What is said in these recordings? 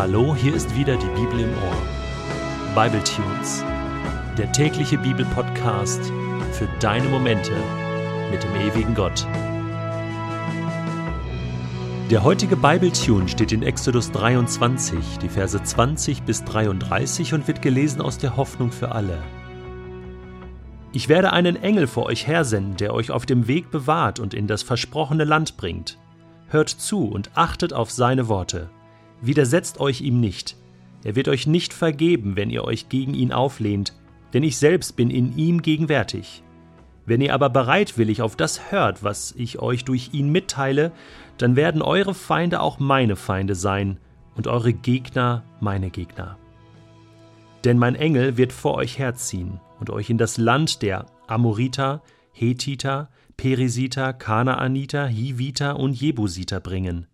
Hallo, hier ist wieder die Bibel im Ohr. Bible Tunes, der tägliche Bibelpodcast für deine Momente mit dem ewigen Gott. Der heutige Bible Tune steht in Exodus 23, die Verse 20 bis 33 und wird gelesen aus der Hoffnung für alle. Ich werde einen Engel vor euch hersenden, der euch auf dem Weg bewahrt und in das versprochene Land bringt. Hört zu und achtet auf seine Worte. Widersetzt euch ihm nicht. Er wird euch nicht vergeben, wenn ihr euch gegen ihn auflehnt, denn ich selbst bin in ihm gegenwärtig. Wenn ihr aber bereitwillig auf das hört, was ich euch durch ihn mitteile, dann werden eure Feinde auch meine Feinde sein und eure Gegner meine Gegner. Denn mein Engel wird vor euch herziehen und euch in das Land der Amoriter, Hethiter, Perisiter, Kanaaniter, Hiviter und Jebusiter bringen.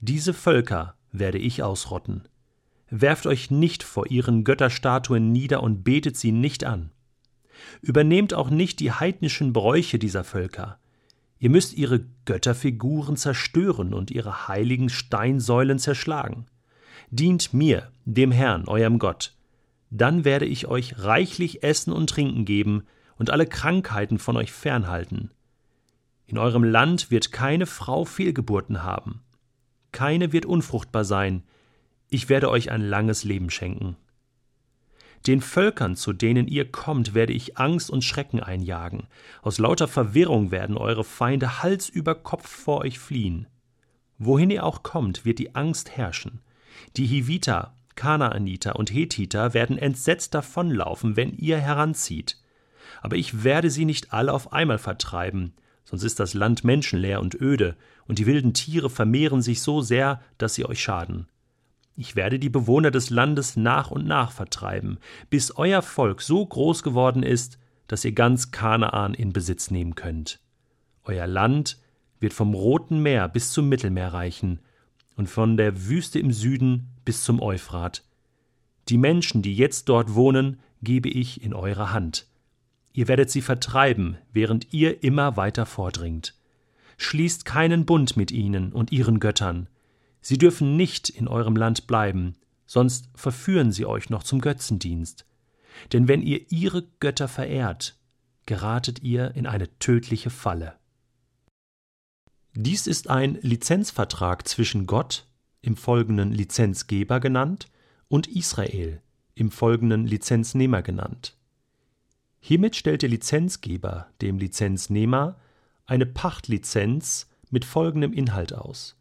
Diese Völker werde ich ausrotten. Werft euch nicht vor ihren Götterstatuen nieder und betet sie nicht an. Übernehmt auch nicht die heidnischen Bräuche dieser Völker. Ihr müsst ihre Götterfiguren zerstören und ihre heiligen Steinsäulen zerschlagen. Dient mir, dem Herrn, eurem Gott. Dann werde ich euch reichlich Essen und Trinken geben und alle Krankheiten von euch fernhalten. In eurem Land wird keine Frau Fehlgeburten haben. Keine wird unfruchtbar sein. Ich werde euch ein langes Leben schenken. Den Völkern, zu denen ihr kommt, werde ich Angst und Schrecken einjagen. Aus lauter Verwirrung werden eure Feinde Hals über Kopf vor euch fliehen. Wohin ihr auch kommt, wird die Angst herrschen. Die Hiviter, Kanaaniter und Hethiter werden entsetzt davonlaufen, wenn ihr heranzieht. Aber ich werde sie nicht alle auf einmal vertreiben, sonst ist das Land menschenleer und öde, und die wilden Tiere vermehren sich so sehr, dass sie euch schaden. Ich werde die Bewohner des Landes nach und nach vertreiben, bis euer Volk so groß geworden ist, dass ihr ganz Kanaan in Besitz nehmen könnt. Euer Land wird vom Roten Meer bis zum Mittelmeer reichen und von der Wüste im Süden bis zum Euphrat. Die Menschen, die jetzt dort wohnen, gebe ich in eure Hand. Ihr werdet sie vertreiben, während ihr immer weiter vordringt. Schließt keinen Bund mit ihnen und ihren Göttern. Sie dürfen nicht in eurem Land bleiben, sonst verführen sie euch noch zum Götzendienst. Denn wenn ihr ihre Götter verehrt, geratet ihr in eine tödliche Falle. Dies ist ein Lizenzvertrag zwischen Gott, im folgenden Lizenzgeber genannt, und Israel, im folgenden Lizenznehmer genannt. Hiermit stellt der Lizenzgeber dem Lizenznehmer eine Pachtlizenz mit folgendem Inhalt aus.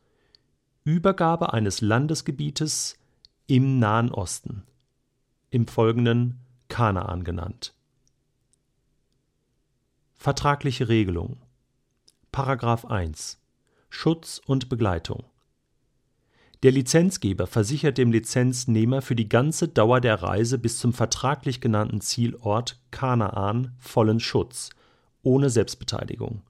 Übergabe eines Landesgebietes im Nahen Osten, im folgenden Kanaan genannt. Vertragliche Regelung. Paragraph 1 Schutz und Begleitung der Lizenzgeber versichert dem Lizenznehmer für die ganze Dauer der Reise bis zum vertraglich genannten Zielort Kanaan vollen Schutz, ohne Selbstbeteiligung,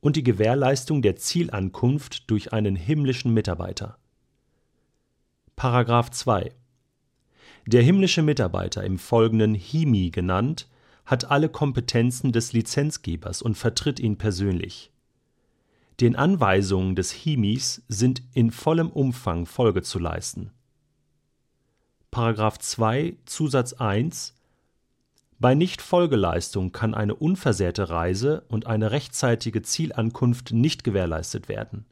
und die Gewährleistung der Zielankunft durch einen himmlischen Mitarbeiter. Paragraph 2 Der himmlische Mitarbeiter, im Folgenden Himi genannt, hat alle Kompetenzen des Lizenzgebers und vertritt ihn persönlich den Anweisungen des Himis sind in vollem Umfang Folge zu leisten. § 2 Zusatz 1 Bei Nichtfolgeleistung kann eine unversehrte Reise und eine rechtzeitige Zielankunft nicht gewährleistet werden.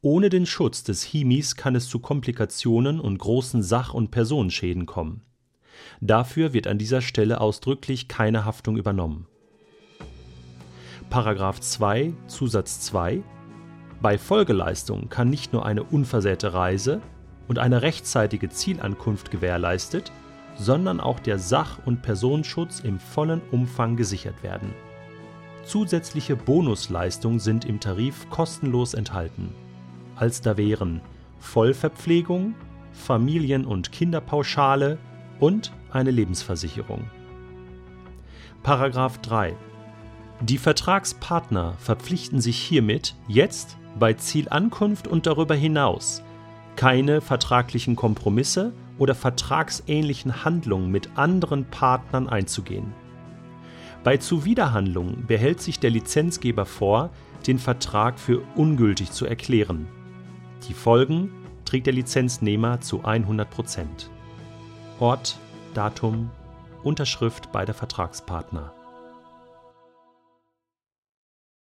Ohne den Schutz des Himis kann es zu Komplikationen und großen Sach- und Personenschäden kommen. Dafür wird an dieser Stelle ausdrücklich keine Haftung übernommen Paragraph 2 Zusatz 2 Bei Folgeleistung kann nicht nur eine unversehrte Reise und eine rechtzeitige Zielankunft gewährleistet, sondern auch der Sach- und Personenschutz im vollen Umfang gesichert werden. Zusätzliche Bonusleistungen sind im Tarif kostenlos enthalten. Als da wären Vollverpflegung, Familien- und Kinderpauschale und eine Lebensversicherung. Paragraph 3 die Vertragspartner verpflichten sich hiermit, jetzt bei Zielankunft und darüber hinaus, keine vertraglichen Kompromisse oder vertragsähnlichen Handlungen mit anderen Partnern einzugehen. Bei Zuwiderhandlungen behält sich der Lizenzgeber vor, den Vertrag für ungültig zu erklären. Die Folgen trägt der Lizenznehmer zu 100% Ort, Datum, Unterschrift beider Vertragspartner.